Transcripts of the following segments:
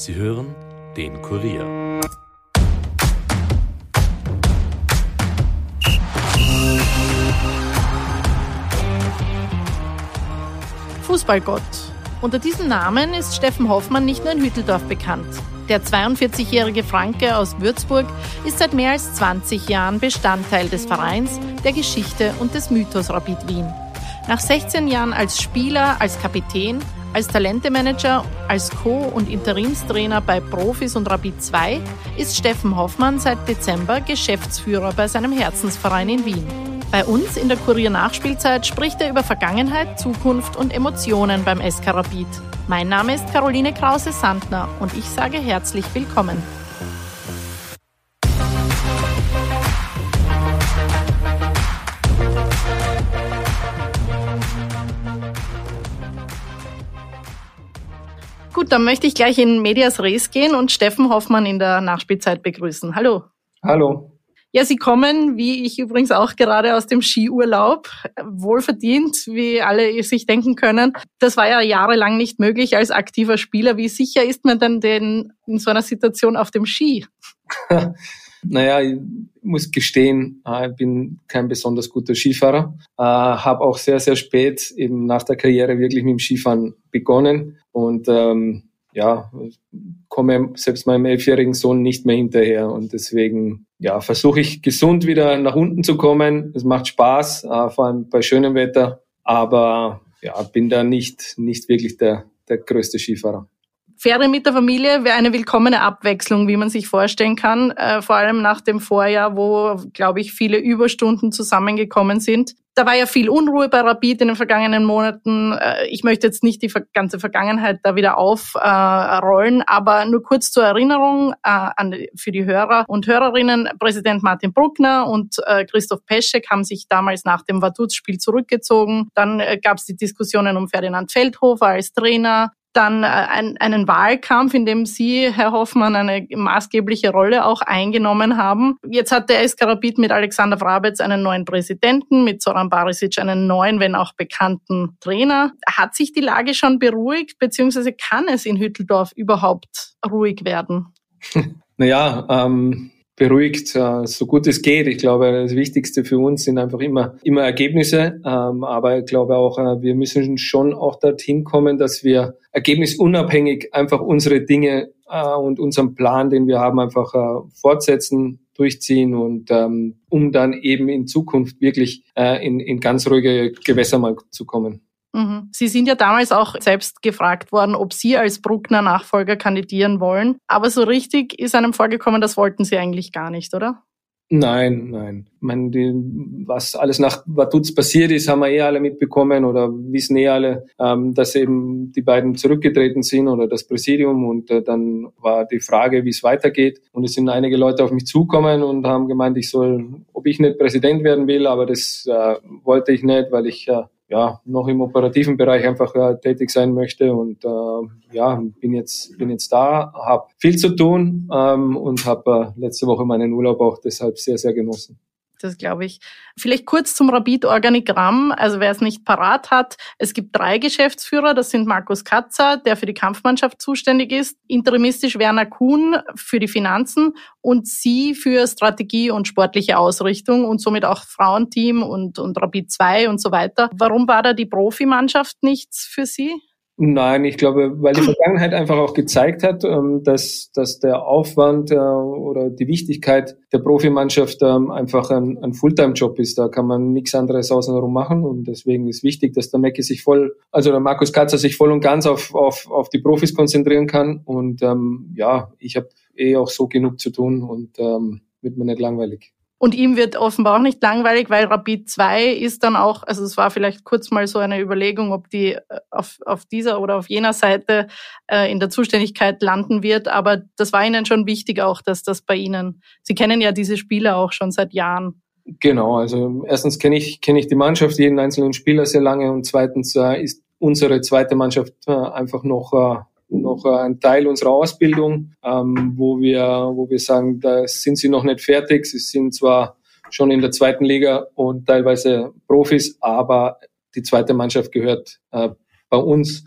Sie hören den Kurier. Fußballgott. Unter diesem Namen ist Steffen Hoffmann nicht nur in Hütteldorf bekannt. Der 42-jährige Franke aus Würzburg ist seit mehr als 20 Jahren Bestandteil des Vereins, der Geschichte und des Mythos Rapid Wien. Nach 16 Jahren als Spieler, als Kapitän, als Talentemanager, als Co- und Interimstrainer bei Profis und Rapid 2 ist Steffen Hoffmann seit Dezember Geschäftsführer bei seinem Herzensverein in Wien. Bei uns in der Kurier-Nachspielzeit spricht er über Vergangenheit, Zukunft und Emotionen beim SK Rapid. Mein Name ist Caroline Krause-Sandner und ich sage herzlich willkommen. Gut, dann möchte ich gleich in Medias Res gehen und Steffen Hoffmann in der Nachspielzeit begrüßen. Hallo. Hallo. Ja, Sie kommen, wie ich übrigens auch gerade aus dem Skiurlaub, wohlverdient, wie alle sich denken können. Das war ja jahrelang nicht möglich als aktiver Spieler. Wie sicher ist man denn denn in so einer Situation auf dem Ski? naja, ich muss gestehen, äh, ich bin kein besonders guter Skifahrer. Äh, Habe auch sehr, sehr spät eben nach der Karriere wirklich mit dem Skifahren begonnen und ähm, ja, komme selbst meinem elfjährigen Sohn nicht mehr hinterher und deswegen ja, versuche ich gesund wieder nach unten zu kommen. Es macht Spaß, äh, vor allem bei schönem Wetter, aber ja, bin da nicht, nicht wirklich der, der größte Skifahrer. Ferien mit der Familie wäre eine willkommene Abwechslung, wie man sich vorstellen kann. Äh, vor allem nach dem Vorjahr, wo, glaube ich, viele Überstunden zusammengekommen sind. Da war ja viel Unruhe bei Rapid in den vergangenen Monaten. Äh, ich möchte jetzt nicht die ganze Vergangenheit da wieder aufrollen, aber nur kurz zur Erinnerung äh, an, für die Hörer und Hörerinnen. Präsident Martin Bruckner und äh, Christoph Peschek haben sich damals nach dem Vaduz-Spiel zurückgezogen. Dann äh, gab es die Diskussionen um Ferdinand Feldhofer als Trainer dann äh, ein, einen Wahlkampf, in dem Sie, Herr Hoffmann, eine maßgebliche Rolle auch eingenommen haben. Jetzt hat der SK Rapid mit Alexander Vrabetz einen neuen Präsidenten, mit Zoran Barisic einen neuen, wenn auch bekannten Trainer. Hat sich die Lage schon beruhigt, beziehungsweise kann es in Hütteldorf überhaupt ruhig werden? Naja, ähm, beruhigt, äh, so gut es geht. Ich glaube, das Wichtigste für uns sind einfach immer, immer Ergebnisse. Ähm, aber ich glaube auch, äh, wir müssen schon auch dorthin kommen, dass wir ergebnisunabhängig einfach unsere Dinge äh, und unseren Plan, den wir haben, einfach fortsetzen, durchziehen und ähm, um dann eben in Zukunft wirklich in, in ganz ruhige Gewässer mal zu kommen. Mhm. Sie sind ja damals auch selbst gefragt worden, ob Sie als Bruckner Nachfolger kandidieren wollen. Aber so richtig ist einem vorgekommen, das wollten Sie eigentlich gar nicht, oder? Nein, nein. Ich meine, die, was alles nach Vaduz passiert ist, haben wir eh alle mitbekommen oder wissen eh alle, ähm, dass eben die beiden zurückgetreten sind oder das Präsidium und äh, dann war die Frage, wie es weitergeht. Und es sind einige Leute auf mich zukommen und haben gemeint, ich soll, ob ich nicht Präsident werden will, aber das äh, wollte ich nicht, weil ich äh, ja, noch im operativen Bereich einfach äh, tätig sein möchte und äh, ja, bin jetzt bin jetzt da, habe viel zu tun ähm, und habe äh, letzte Woche meinen Urlaub auch deshalb sehr sehr genossen das glaube ich. Vielleicht kurz zum Rapid-Organigramm, also wer es nicht parat hat. Es gibt drei Geschäftsführer, das sind Markus Katzer, der für die Kampfmannschaft zuständig ist, interimistisch Werner Kuhn für die Finanzen und Sie für Strategie und sportliche Ausrichtung und somit auch Frauenteam und, und Rapid 2 und so weiter. Warum war da die Profimannschaft nichts für Sie? Nein, ich glaube, weil die Vergangenheit einfach auch gezeigt hat, ähm, dass, dass der Aufwand äh, oder die Wichtigkeit der Profimannschaft ähm, einfach ein, ein Fulltime-Job ist. Da kann man nichts anderes außenrum machen und deswegen ist wichtig, dass der Mecki sich voll, also der Markus Katzer sich voll und ganz auf, auf, auf die Profis konzentrieren kann und ähm, ja, ich habe eh auch so genug zu tun und ähm, wird mir nicht langweilig. Und ihm wird offenbar auch nicht langweilig, weil Rapid 2 ist dann auch, also es war vielleicht kurz mal so eine Überlegung, ob die äh, auf, auf dieser oder auf jener Seite äh, in der Zuständigkeit landen wird. Aber das war Ihnen schon wichtig auch, dass das bei Ihnen, Sie kennen ja diese Spieler auch schon seit Jahren. Genau, also erstens kenne ich, kenne ich die Mannschaft, jeden einzelnen Spieler sehr lange und zweitens äh, ist unsere zweite Mannschaft äh, einfach noch äh, noch ein Teil unserer Ausbildung, ähm, wo wir, wo wir sagen, da sind sie noch nicht fertig. Sie sind zwar schon in der zweiten Liga und teilweise Profis, aber die zweite Mannschaft gehört äh, bei uns.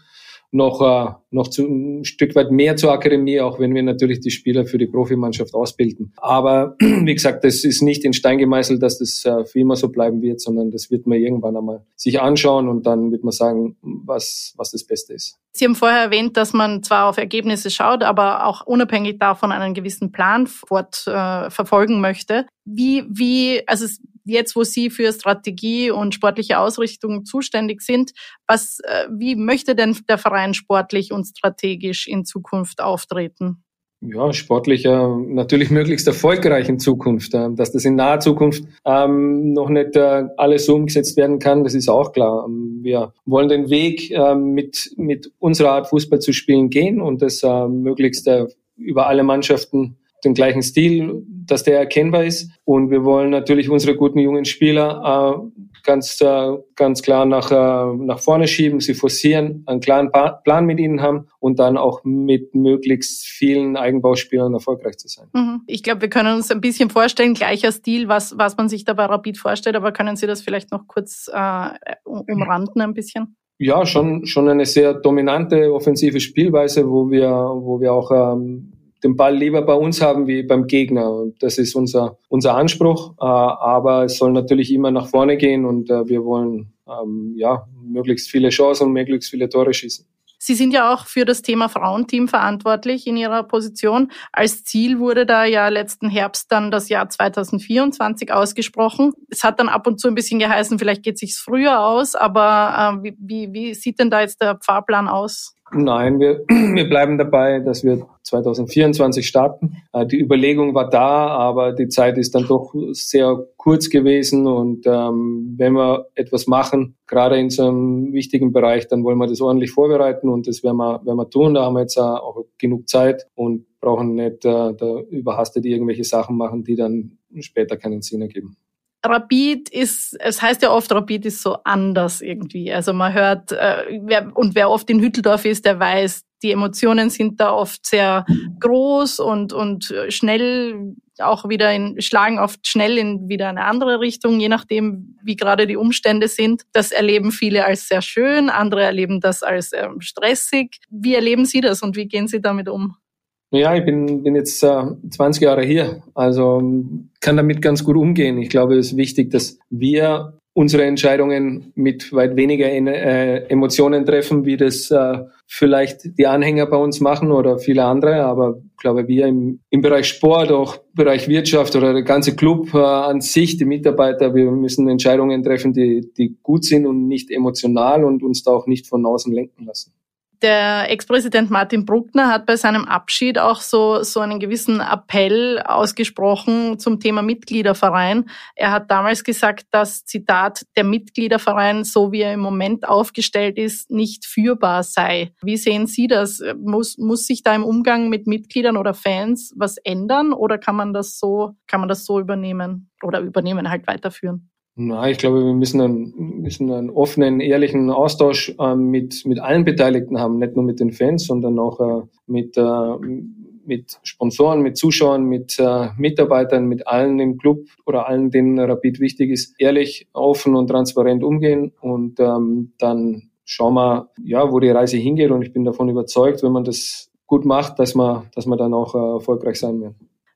Noch, äh, noch zu, ein Stück weit mehr zur Akademie, auch wenn wir natürlich die Spieler für die Profimannschaft ausbilden. Aber wie gesagt, das ist nicht in Stein gemeißelt, dass das äh, für immer so bleiben wird, sondern das wird man irgendwann einmal sich anschauen und dann wird man sagen, was, was das Beste ist. Sie haben vorher erwähnt, dass man zwar auf Ergebnisse schaut, aber auch unabhängig davon einen gewissen Plan fort äh, verfolgen möchte. Wie, wie, also jetzt, wo Sie für Strategie und sportliche Ausrichtung zuständig sind, was, äh, wie möchte denn der Verein sportlich und strategisch in Zukunft auftreten? ja, sportlicher, natürlich möglichst erfolgreich in Zukunft. Äh, dass das in naher Zukunft ähm, noch nicht äh, alles so umgesetzt werden kann, das ist auch klar. Ähm, wir wollen den Weg äh, mit, mit unserer Art Fußball zu spielen gehen und das äh, möglichst äh, über alle Mannschaften den gleichen Stil, dass der erkennbar ist. Und wir wollen natürlich unsere guten jungen Spieler äh, ganz, äh, ganz klar nach, äh, nach vorne schieben, sie forcieren, einen klaren pa Plan mit ihnen haben und dann auch mit möglichst vielen Eigenbauspielern erfolgreich zu sein. Mhm. Ich glaube, wir können uns ein bisschen vorstellen, gleicher Stil, was, was man sich da bei Rapid vorstellt, aber können Sie das vielleicht noch kurz äh, umranden ein bisschen? Ja, schon, schon eine sehr dominante offensive Spielweise, wo wir, wo wir auch ähm, den Ball lieber bei uns haben wie beim Gegner. Das ist unser, unser Anspruch. Äh, aber es soll natürlich immer nach vorne gehen und äh, wir wollen ähm, ja, möglichst viele Chancen und möglichst viele Tore schießen. Sie sind ja auch für das Thema Frauenteam verantwortlich in Ihrer Position. Als Ziel wurde da ja letzten Herbst dann das Jahr 2024 ausgesprochen. Es hat dann ab und zu ein bisschen geheißen, vielleicht geht es sich früher aus, aber äh, wie, wie, wie sieht denn da jetzt der Fahrplan aus? Nein, wir, wir bleiben dabei, dass wir 2024 starten. Äh, die Überlegung war da, aber die Zeit ist dann doch sehr kurz gewesen. Und ähm, wenn wir etwas machen, gerade in so einem wichtigen Bereich, dann wollen wir das ordentlich vorbereiten und das werden wir, werden wir tun. Da haben wir jetzt auch genug Zeit und brauchen nicht äh, da überhastet irgendwelche Sachen machen, die dann später keinen Sinn ergeben. Rapid ist, es heißt ja oft, Rapid ist so anders irgendwie. Also man hört, äh, wer, und wer oft in Hütteldorf ist, der weiß, die Emotionen sind da oft sehr groß und, und schnell auch wieder in, schlagen oft schnell in wieder eine andere Richtung, je nachdem, wie gerade die Umstände sind. Das erleben viele als sehr schön, andere erleben das als ähm, stressig. Wie erleben Sie das und wie gehen Sie damit um? Ja, ich bin, bin jetzt äh, 20 Jahre hier, also kann damit ganz gut umgehen. Ich glaube, es ist wichtig, dass wir unsere Entscheidungen mit weit weniger äh, Emotionen treffen, wie das äh, vielleicht die Anhänger bei uns machen oder viele andere. Aber ich glaube, wir im, im Bereich Sport, auch Bereich Wirtschaft oder der ganze Club äh, an sich, die Mitarbeiter, wir müssen Entscheidungen treffen, die, die gut sind und nicht emotional und uns da auch nicht von außen lenken lassen. Der Ex-Präsident Martin Bruckner hat bei seinem Abschied auch so, so einen gewissen Appell ausgesprochen zum Thema Mitgliederverein. Er hat damals gesagt, dass, Zitat, der Mitgliederverein, so wie er im Moment aufgestellt ist, nicht führbar sei. Wie sehen Sie das? Muss, muss sich da im Umgang mit Mitgliedern oder Fans was ändern oder kann man das so, kann man das so übernehmen oder übernehmen halt weiterführen? Na, ich glaube, wir müssen einen, müssen einen offenen, ehrlichen Austausch äh, mit, mit allen Beteiligten haben, nicht nur mit den Fans, sondern auch äh, mit, äh, mit Sponsoren, mit Zuschauern, mit äh, Mitarbeitern, mit allen im Club oder allen, denen Rapid wichtig ist, ehrlich, offen und transparent umgehen. Und ähm, dann schauen wir, ja, wo die Reise hingeht. Und ich bin davon überzeugt, wenn man das gut macht, dass man, dass man dann auch äh, erfolgreich sein wird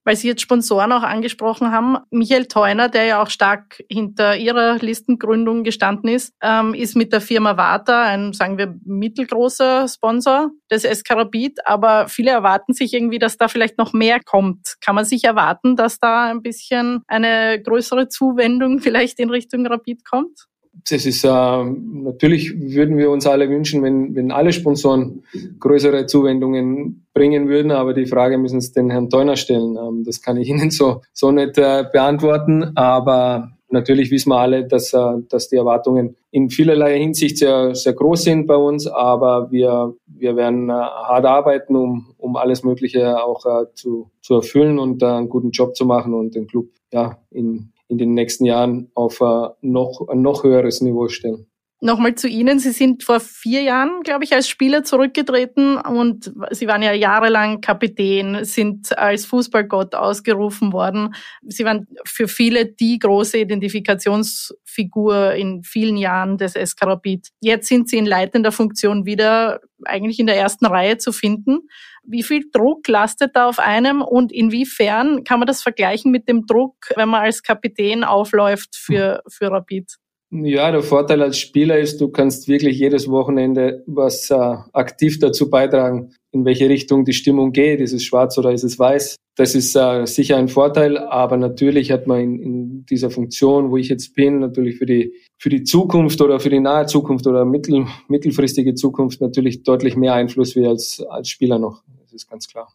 weil Sie jetzt Sponsoren auch angesprochen haben. Michael Theuner, der ja auch stark hinter Ihrer Listengründung gestanden ist, ähm, ist mit der Firma Vata ein, sagen wir, mittelgroßer Sponsor des Eskarabit. Aber viele erwarten sich irgendwie, dass da vielleicht noch mehr kommt. Kann man sich erwarten, dass da ein bisschen eine größere Zuwendung vielleicht in Richtung Rapid kommt? das ist äh, natürlich würden wir uns alle wünschen, wenn, wenn alle Sponsoren größere Zuwendungen bringen würden, aber die Frage müssen Sie den Herrn Teuner stellen. Ähm, das kann ich Ihnen so, so nicht äh, beantworten, aber natürlich wissen wir alle, dass, äh, dass die Erwartungen in vielerlei Hinsicht sehr, sehr groß sind bei uns, aber wir, wir werden äh, hart arbeiten, um, um alles Mögliche auch zu, zu erfüllen und einen guten Job zu machen und den Club ja, in, in den nächsten Jahren auf noch, ein noch höheres Niveau stellen. Nochmal zu Ihnen. Sie sind vor vier Jahren, glaube ich, als Spieler zurückgetreten und Sie waren ja jahrelang Kapitän, sind als Fußballgott ausgerufen worden. Sie waren für viele die große Identifikationsfigur in vielen Jahren des Eskarabit. Jetzt sind Sie in leitender Funktion wieder eigentlich in der ersten Reihe zu finden. Wie viel Druck lastet da auf einem und inwiefern kann man das vergleichen mit dem Druck, wenn man als Kapitän aufläuft für, für Rapid? Ja, der Vorteil als Spieler ist, du kannst wirklich jedes Wochenende was äh, aktiv dazu beitragen, in welche Richtung die Stimmung geht. Ist es schwarz oder ist es weiß? Das ist äh, sicher ein Vorteil, aber natürlich hat man in, in dieser Funktion, wo ich jetzt bin, natürlich für die für die Zukunft oder für die nahe Zukunft oder mittel, mittelfristige Zukunft natürlich deutlich mehr Einfluss wie als als Spieler noch. Das ist ganz klar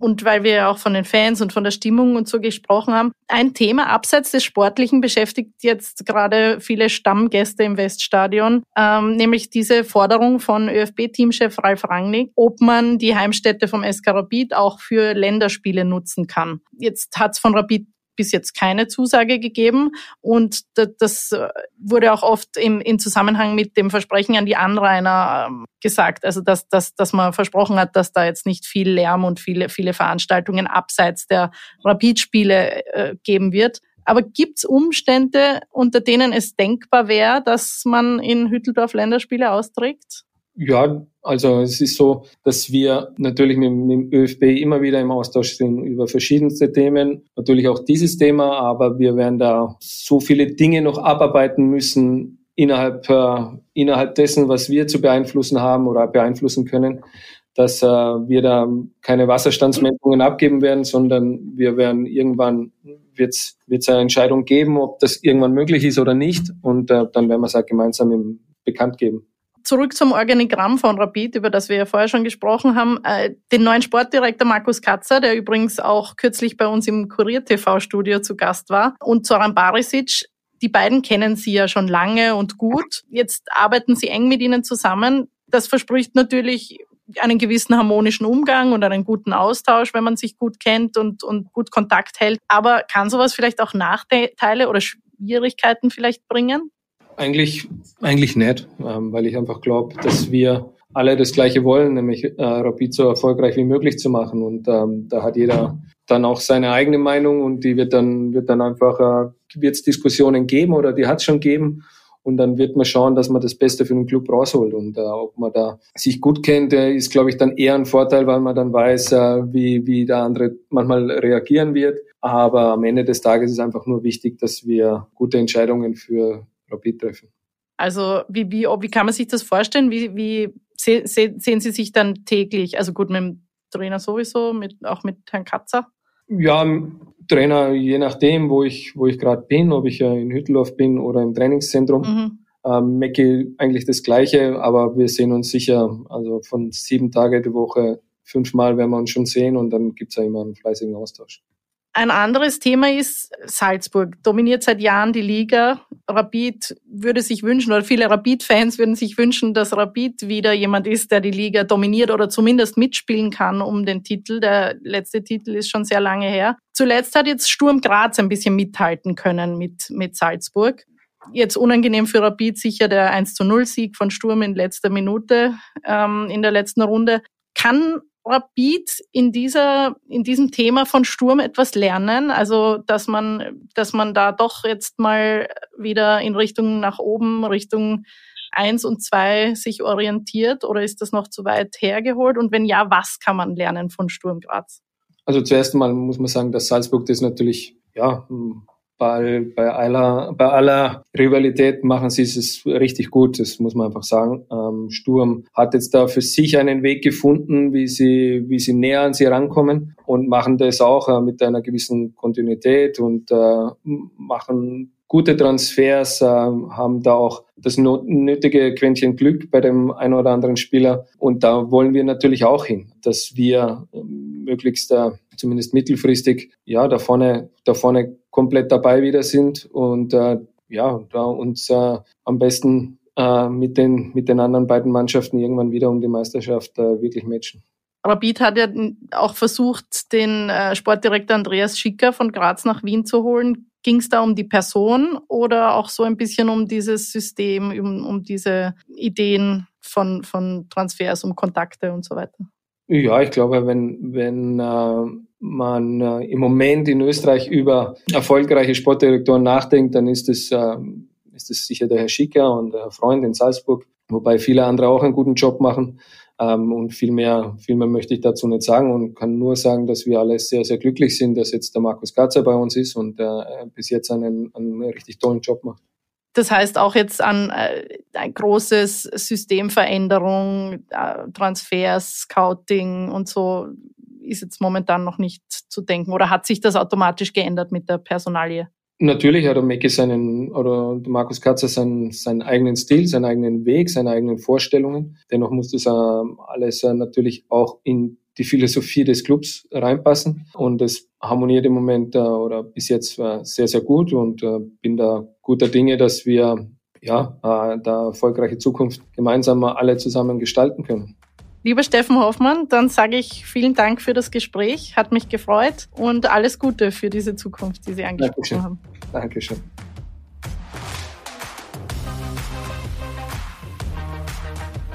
und weil wir ja auch von den Fans und von der Stimmung und so gesprochen haben. Ein Thema abseits des Sportlichen beschäftigt jetzt gerade viele Stammgäste im Weststadion, ähm, nämlich diese Forderung von ÖFB-Teamchef Ralf Rangnick, ob man die Heimstätte vom SK Rapid auch für Länderspiele nutzen kann. Jetzt hat es von Rapid bis jetzt keine Zusage gegeben. Und das äh, wurde auch oft im, im Zusammenhang mit dem Versprechen an die Anrainer ähm, gesagt. Also dass, dass, dass man versprochen hat, dass da jetzt nicht viel Lärm und viele, viele Veranstaltungen abseits der Rapid-Spiele äh, geben wird. Aber gibt es Umstände, unter denen es denkbar wäre, dass man in Hütteldorf Länderspiele austrägt? Ja, also es ist so, dass wir natürlich mit, mit, dem ÖFB immer wieder im Austausch sind über verschiedenste Themen. Natürlich auch dieses Thema, aber wir werden da so viele Dinge noch abarbeiten müssen innerhalb, äh, innerhalb dessen, was wir zu beeinflussen haben oder beeinflussen können, dass äh, wir da keine Wasserstandsmessungen abgeben werden, sondern wir werden irgendwann wird es eine Entscheidung geben, ob das irgendwann möglich ist oder nicht. Und äh, dann werden wir es auch gemeinsam im, bekannt geben. Zurück zum Organigramm von Rapid, über das wir ja vorher schon gesprochen haben. Äh, den neuen Sportdirektor Markus Katzer, der übrigens auch kürzlich bei uns im Kurier-TV-Studio zu Gast war, und Zoran Barisic, die beiden kennen Sie ja schon lange und gut. Jetzt arbeiten Sie eng mit ihnen zusammen. Das verspricht natürlich einen gewissen harmonischen Umgang und einen guten Austausch, wenn man sich gut kennt und, und gut Kontakt hält. Aber kann sowas vielleicht auch Nachteile oder Schwierigkeiten vielleicht bringen? Eigentlich, eigentlich nicht, ähm, weil ich einfach glaube, dass wir alle das Gleiche wollen, nämlich äh, Rapid so erfolgreich wie möglich zu machen. Und ähm, da hat jeder dann auch seine eigene Meinung und die wird dann, wird dann einfach, äh, wird es Diskussionen geben oder die hat es schon geben. Und dann wird man schauen, dass man das Beste für den Club rausholt. Und äh, ob man da sich gut kennt, äh, ist, glaube ich, dann eher ein Vorteil, weil man dann weiß, äh, wie, wie der andere manchmal reagieren wird. Aber am Ende des Tages ist einfach nur wichtig, dass wir gute Entscheidungen für Rapid treffen. Also wie, wie, wie kann man sich das vorstellen? Wie, wie se, se, sehen Sie sich dann täglich? Also gut, mit dem Trainer sowieso, mit, auch mit Herrn Katzer? Ja, Trainer, je nachdem, wo ich, wo ich gerade bin, ob ich in Hütteldorf bin oder im Trainingszentrum. Mhm. Ähm, Mecki eigentlich das Gleiche, aber wir sehen uns sicher, also von sieben Tage die Woche, fünfmal werden wir uns schon sehen und dann gibt es ja immer einen fleißigen Austausch. Ein anderes Thema ist Salzburg. Dominiert seit Jahren die Liga. Rapid würde sich wünschen, oder viele Rapid-Fans würden sich wünschen, dass Rapid wieder jemand ist, der die Liga dominiert oder zumindest mitspielen kann um den Titel. Der letzte Titel ist schon sehr lange her. Zuletzt hat jetzt Sturm Graz ein bisschen mithalten können mit, mit Salzburg. Jetzt unangenehm für Rapid sicher der 1 zu 0 Sieg von Sturm in letzter Minute ähm, in der letzten Runde. Kann Rapid in dieser, in diesem Thema von Sturm etwas lernen? Also, dass man, dass man da doch jetzt mal wieder in Richtung nach oben, Richtung eins und zwei sich orientiert oder ist das noch zu weit hergeholt? Und wenn ja, was kann man lernen von Sturm Graz? Also zuerst einmal muss man sagen, dass Salzburg das natürlich ja bei, bei, aller, bei aller Rivalität machen sie es richtig gut, das muss man einfach sagen. Ähm, Sturm hat jetzt da für sich einen Weg gefunden, wie sie, wie sie näher an sie rankommen und machen das auch äh, mit einer gewissen Kontinuität und äh, machen gute Transfers, äh, haben da auch das nötige Quäntchen Glück bei dem einen oder anderen Spieler. Und da wollen wir natürlich auch hin, dass wir ähm, möglichst äh, zumindest mittelfristig ja da vorne, da vorne komplett dabei wieder sind und äh, ja, da uns äh, am besten äh, mit, den, mit den anderen beiden Mannschaften irgendwann wieder um die Meisterschaft äh, wirklich matchen. Rapid hat ja auch versucht, den äh, Sportdirektor Andreas Schicker von Graz nach Wien zu holen. Ging es da um die Person oder auch so ein bisschen um dieses System, um, um diese Ideen von, von Transfers, um Kontakte und so weiter? Ja, ich glaube, wenn, wenn äh, man äh, im Moment in Österreich über erfolgreiche Sportdirektoren nachdenkt, dann ist es, äh, ist es sicher der Herr Schicker und der Herr Freund in Salzburg, wobei viele andere auch einen guten Job machen. Ähm, und viel mehr, viel mehr möchte ich dazu nicht sagen und kann nur sagen, dass wir alle sehr, sehr glücklich sind, dass jetzt der Markus Katzer bei uns ist und äh, bis jetzt einen, einen richtig tollen Job macht. Das heißt auch jetzt an äh, ein großes Systemveränderung, äh, Transfers, Scouting und so ist jetzt momentan noch nicht zu denken. Oder hat sich das automatisch geändert mit der Personalie? Natürlich hat der Mecke seinen, oder Markus Katzer seinen, seinen eigenen Stil, seinen eigenen Weg, seine eigenen Vorstellungen. Dennoch muss das alles natürlich auch in die Philosophie des Clubs reinpassen. Und es harmoniert im Moment äh, oder bis jetzt äh, sehr, sehr gut und äh, bin da guter Dinge, dass wir ja, da erfolgreiche Zukunft gemeinsam alle zusammen gestalten können. Lieber Steffen Hoffmann, dann sage ich vielen Dank für das Gespräch, hat mich gefreut und alles Gute für diese Zukunft, die Sie angesprochen Dankeschön. haben. Dankeschön.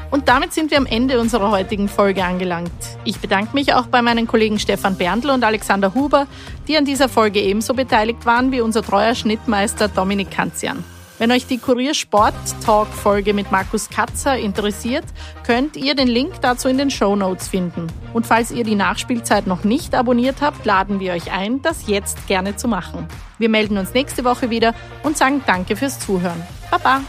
Und damit sind wir am Ende unserer heutigen Folge angelangt. Ich bedanke mich auch bei meinen Kollegen Stefan Berndl und Alexander Huber, die an dieser Folge ebenso beteiligt waren wie unser treuer Schnittmeister Dominik Kanzian. Wenn euch die Kurier Sport Talk Folge mit Markus Katzer interessiert, könnt ihr den Link dazu in den Show Notes finden. Und falls ihr die Nachspielzeit noch nicht abonniert habt, laden wir euch ein, das jetzt gerne zu machen. Wir melden uns nächste Woche wieder und sagen Danke fürs Zuhören. Baba!